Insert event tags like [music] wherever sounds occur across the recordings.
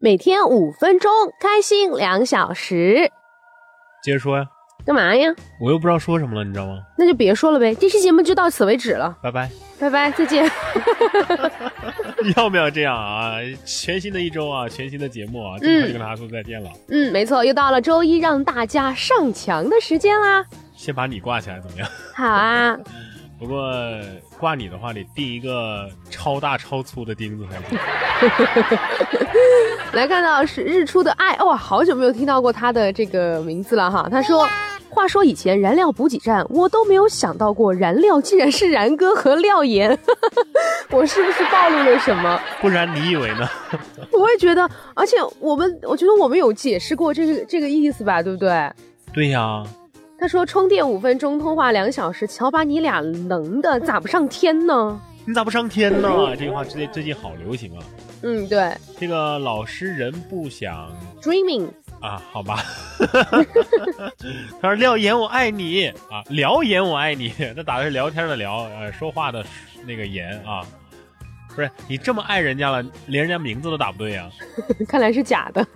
每天五分钟，开心两小时。接着说呀，干嘛呀？我又不知道说什么了，你知道吗？那就别说了呗。这期节目就到此为止了，拜拜。拜拜，再见。[laughs] [laughs] 要不要这样啊？全新的一周啊，全新的节目啊，这么快就跟大家说再见了。嗯，没错，又到了周一让大家上墙的时间啦。先把你挂起来怎么样？好啊，[laughs] 不过挂你的话得钉一个超大超粗的钉子才行。[laughs] 来看到是日出的爱，哇，好久没有听到过他的这个名字了哈。他说，[laughs] 话说以前燃料补给站，我都没有想到过燃料竟然是然哥和廖岩，[laughs] 我是不是暴露了什么？不然你以为呢？我也觉得，而且我们，我觉得我们有解释过这个这个意思吧，对不对？对呀，他说充电五分钟，通话两小时，瞧把你俩能的，咋不上天呢？你咋不上天呢？这句话最最近好流行啊。嗯，对这个老实人不想，dreaming，啊，好吧。[laughs] 他说廖岩我爱你啊，聊言我爱你，那打的是聊天的聊，呃，说话的那个言啊。不是你这么爱人家了，连人家名字都打不对呀、[laughs] 看来是假的。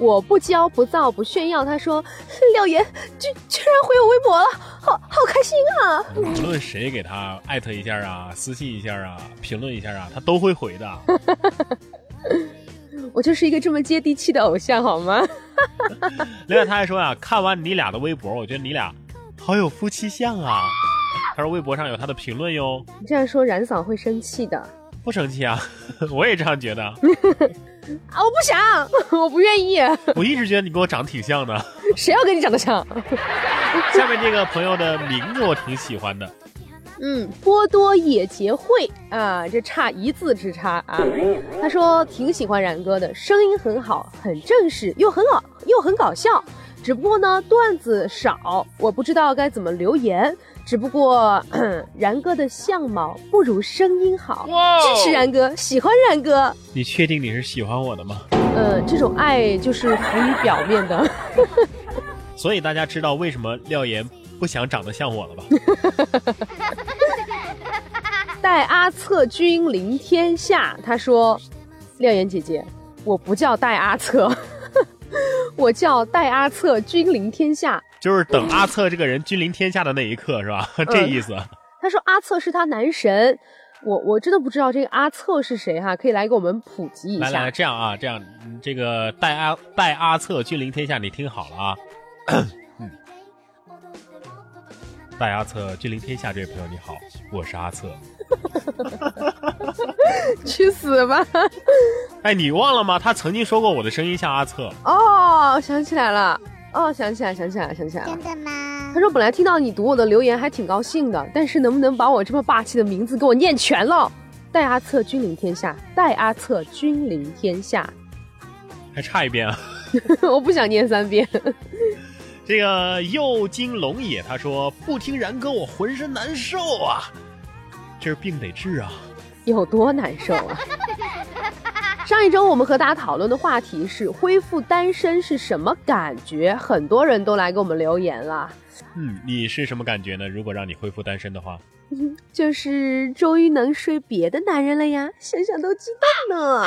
我不骄不躁不炫耀，他说廖岩居居然回我微博了，好好开心啊！无论谁给他艾特一下啊，私信一下啊，评论一下啊，他都会回的。[laughs] 我就是一个这么接地气的偶像，好吗？另外他还说啊、看完你俩的微博，我觉得你俩好有夫妻相啊。他说微博上有他的评论哟，你这样说冉嫂会生气的不生气啊，[laughs] 我也这样觉得。[laughs] 啊！我不想，[laughs] 我不愿意，我一直觉得你跟我长得挺像的。谁要跟你长得像？下面这个朋友的名字我挺喜欢的，嗯，波多野结会啊，这差一字之差啊。他说挺喜欢冉哥的，声音很好，很正式，又很好，又很搞笑。只不过呢，段子少，我不知道该怎么留言。只不过 [clears throat] 然哥的相貌不如声音好，支持然哥，喜欢然哥。你确定你是喜欢我的吗？呃，这种爱就是浮于表面的。[laughs] [laughs] 所以大家知道为什么廖岩不想长得像我了吧？[laughs] 待阿策君临天下，他说：“廖岩姐姐，我不叫戴阿策，我叫戴阿策君临天下。就是等阿策这个人君临天下的那一刻，是吧？[laughs] 这意思。”他说：“阿策是他男神，我我真的不知道这个阿策是谁哈，可以来给我们普及一下。来来来，这样啊，这样，嗯这个带阿带阿策君临天下，你听好了啊。嗯，待阿策君临天下，这位朋友你好，我是阿策。[laughs] 去死吧！哎，你忘了吗？他曾经说过我的声音像阿策。哦，想起来了，哦，想起来，想起来，想起来了。真的吗？他说本来听到你读我的留言还挺高兴的，但是能不能把我这么霸气的名字给我念全了？戴阿策君临天下，戴阿策君临天下。还差一遍啊。[laughs] 我不想念三遍。[laughs] 这个右金龙也他说不听然哥我浑身难受啊，这是病得治啊。有多难受啊！[laughs] 上一周我们和大家讨论的话题是恢复单身是什么感觉，很多人都来给我们留言了。嗯，你是什么感觉呢？如果让你恢复单身的话，就是终于能睡别的男人了呀，想想都激动呢。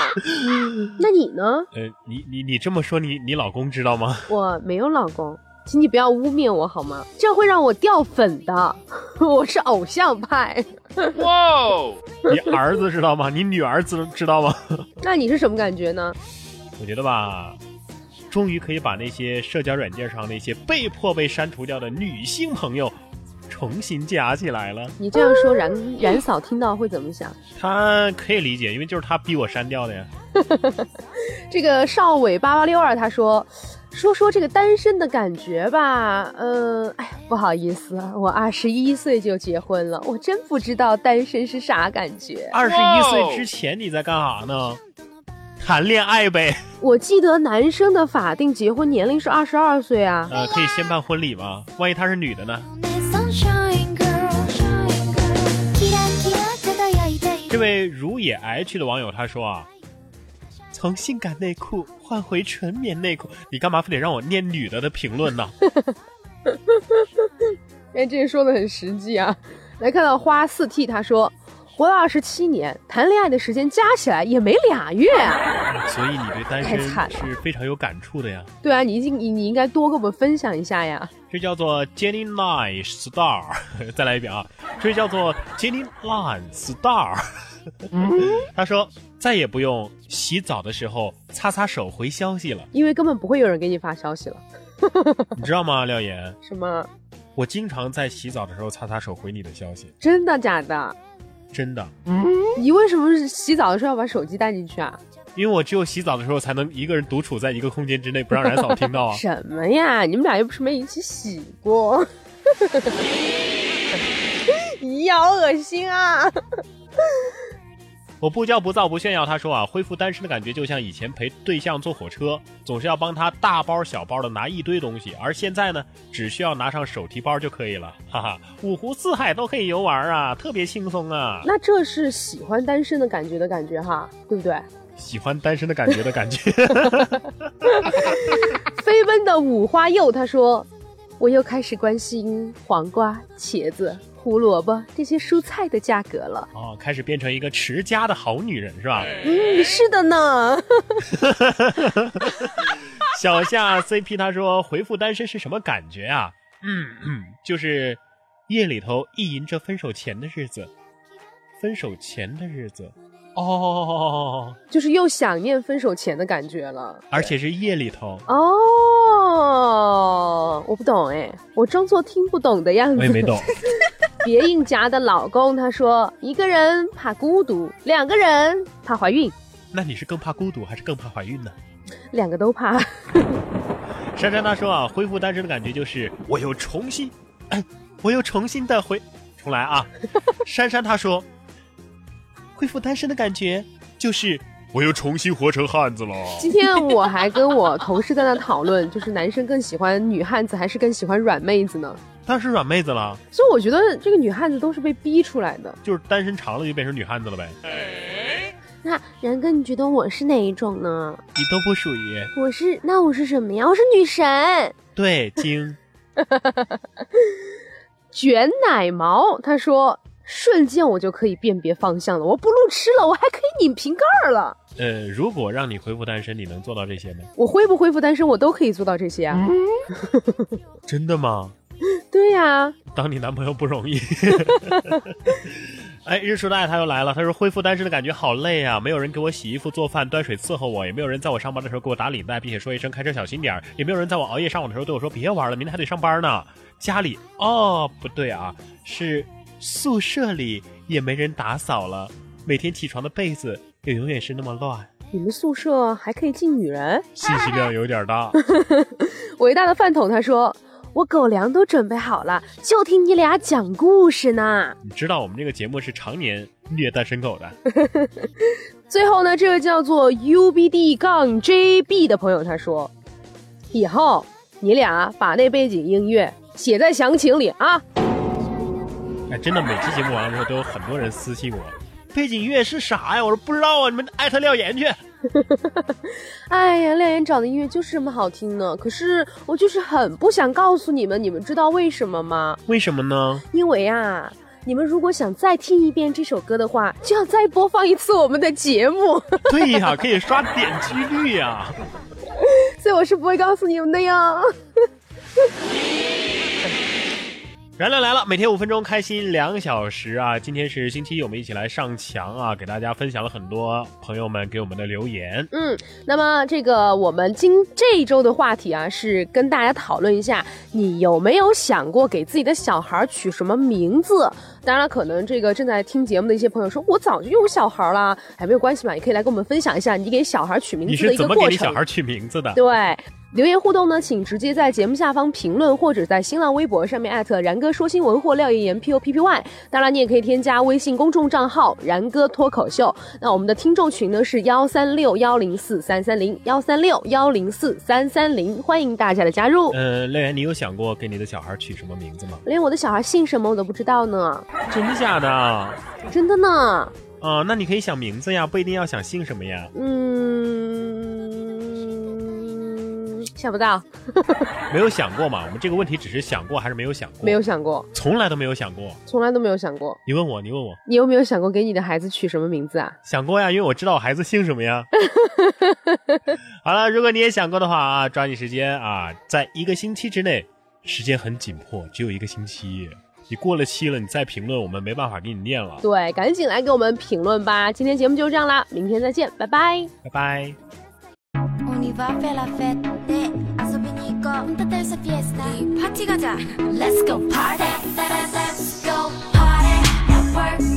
[laughs] 那你呢？呃，你你你这么说，你你老公知道吗？我没有老公，请你不要污蔑我好吗？这样会让我掉粉的。[laughs] 我是偶像派。哇，[laughs] 你儿子知道吗？你女儿知知道吗？[laughs] 那你是什么感觉呢？我觉得吧，终于可以把那些社交软件上那些被迫被删除掉的女性朋友重新加起来了。你这样说，冉冉嫂听到会怎么想？她可以理解，因为就是她逼我删掉的呀。这个少伟八八六二他说。说说这个单身的感觉吧，嗯，哎呀，不好意思，我二十一岁就结婚了，我真不知道单身是啥感觉。二十一岁之前你在干啥呢？谈恋爱呗。我记得男生的法定结婚年龄是二十二岁啊。呃，可以先办婚礼吗？万一她是女的呢？这位如野 H 的网友他说啊。从性感内裤换回纯棉内裤，你干嘛非得让我念女的的评论呢？[laughs] 哎，这个说的很实际啊。来看到花四 T，他说活了二十七年，谈恋爱的时间加起来也没俩月啊。所以你对单身是非常有感触的呀。对啊，你已经你你应该多跟我们分享一下呀。这叫做 Jenny Line Star，[laughs] 再来一遍啊！这叫做 Jenny Line Star。[laughs] 他说再也不用洗澡的时候擦擦手回消息了，因为根本不会有人给你发消息了，[laughs] 你知道吗，廖岩？什么？我经常在洗澡的时候擦擦手回你的消息，真的假的？真的，嗯你为什么洗澡的时候要把手机带进去啊？因为我只有洗澡的时候才能一个人独处在一个空间之内，不让冉嫂听到啊。什么呀？你们俩又不是没一起洗过。咦呀，好恶心啊！我不骄不躁不炫耀，他说啊，恢复单身的感觉就像以前陪对象坐火车，总是要帮他大包小包的拿一堆东西，而现在呢，只需要拿上手提包就可以了，哈哈，五湖四海都可以游玩啊，特别轻松啊。那这是喜欢单身的感觉的感觉哈，对不对？喜欢单身的感觉的感觉。[laughs] 飞奔的五花肉，他说，我又开始关心黄瓜、茄子、胡萝卜这些蔬菜的价格了。哦，开始变成一个持家的好女人是吧？嗯，是的呢。小夏 CP 他说回复单身是什么感觉啊？嗯嗯，就是夜里头意淫着分手前的日子，分手前的日子。哦，就是又想念分手前的感觉了。而且是夜里头，哦，我不懂哎，我装作听不懂的样子。我也没懂。别硬夹的老公他说，一个人怕孤独，两个人怕怀孕，那你是更怕孤独还是更怕怀孕呢？两个都怕。[laughs] 珊珊她说啊，恢复单身的感觉就是我又重新，哎，[coughs] 我又重新的回，重来啊。[laughs] 珊珊她说，恢复单身的感觉就是我又重新活成汉子了。今天我还跟我同事在那讨论，就是男生更喜欢女汉子还是更喜欢软妹子呢？当然是软妹子了，所以我觉得这个女汉子都是被逼出来的。就是单身长了就变成女汉子了呗。那然哥，你觉得我是哪一种呢？你都不属于，我是，那我是什么呀？我是女神。对，精。[laughs] 卷奶毛，他说瞬间我就可以辨别方向了，我不路痴了，我还可以拧瓶盖儿了。呃，如果让你恢复单身，你能做到这些吗？我恢不恢复单身，我都可以做到这些啊。[laughs] [laughs] 真的吗？对呀、当你男朋友不容易。[laughs] 哎，日出的爱他又来了。他说恢复单身的感觉好累啊，没有人给我洗衣服、做饭、端水伺候我，也没有人在我上班的时候给我打领带，并且说一声开车小心点儿，也没有人在我熬夜上网的时候对我说别玩了，明天还得上班呢。家里哦不对啊，是宿舍里也没人打扫了，每天起床的被子也永远是那么乱，你们宿舍还可以进女人？信息量有点大。[laughs] 伟大的饭桶他说。我狗粮都准备好了，就听你俩讲故事呢。你知道我们这个节目是常年虐单身狗的。[laughs] 最后呢，这个叫做 UBD 杠 JB 的朋友他说，以后你俩把那背景音乐写在详情里啊。哎，真的，每期节目完了之后，都有很多人私信我，背景音乐是啥呀？我说不知道啊，你们艾特廖岩去。[laughs] 哎呀，廖岩找的音乐就是这么好听呢。可是我就是很不想告诉你们，你们知道为什么吗？为什么呢？因为啊，你们如果想再听一遍这首歌的话，就要再播放一次我们的节目。[laughs] 对呀，可以刷点击率呀。[laughs] 所以我是不会告诉你们的呀。燃料来了，每天五分钟，开心两小时啊！今天是星期一，我们一起来上墙啊，给大家分享了很多朋友们给我们的留言。嗯，那么这个我们今这一周的话题啊，是跟大家讨论一下，你有没有想过给自己的小孩取什么名字？当然了，可能这个正在听节目的一些朋友说，我早就有小孩了，哎，没有关系嘛，也可以来跟我们分享一下你给小孩取名字的是怎么给一个过程。你小孩取名字的？对。留言互动呢，请直接在节目下方评论，或者在新浪微博上面艾特然哥说新闻或廖妍妍 P O P P Y。当然，你也可以添加微信公众账号然哥脱口秀。那我们的听众群呢是幺三六幺零四三三零幺三六幺零四三三零，欢迎大家的加入。呃，廖岩，你有想过给你的小孩取什么名字吗？连我的小孩姓什么我都不知道呢，真的假的？啊、真的呢。啊那你可以想名字呀，不一定要想姓什么呀。嗯，想不到，[laughs] 没有想过嘛？我们这个问题只是想过还是没有想过？没有，想过，从来都没有想过。从来都没有想过。你问我，你问我，你有没有想过给你的孩子取什么名字啊？想过呀，因为我知道我孩子姓什么呀。[laughs] 好了，如果你也想过的话啊，抓紧时间啊，在一个星期之内，时间很紧迫，只有一个星期。你过了期了，你再评论，我们没办法给你念了。对，赶紧来给我们评论吧。今天节目就这样啦，明天再见，拜拜。拜拜。 밤 따뜻한 피에스타 파티 가자 Let's go party Let's go party.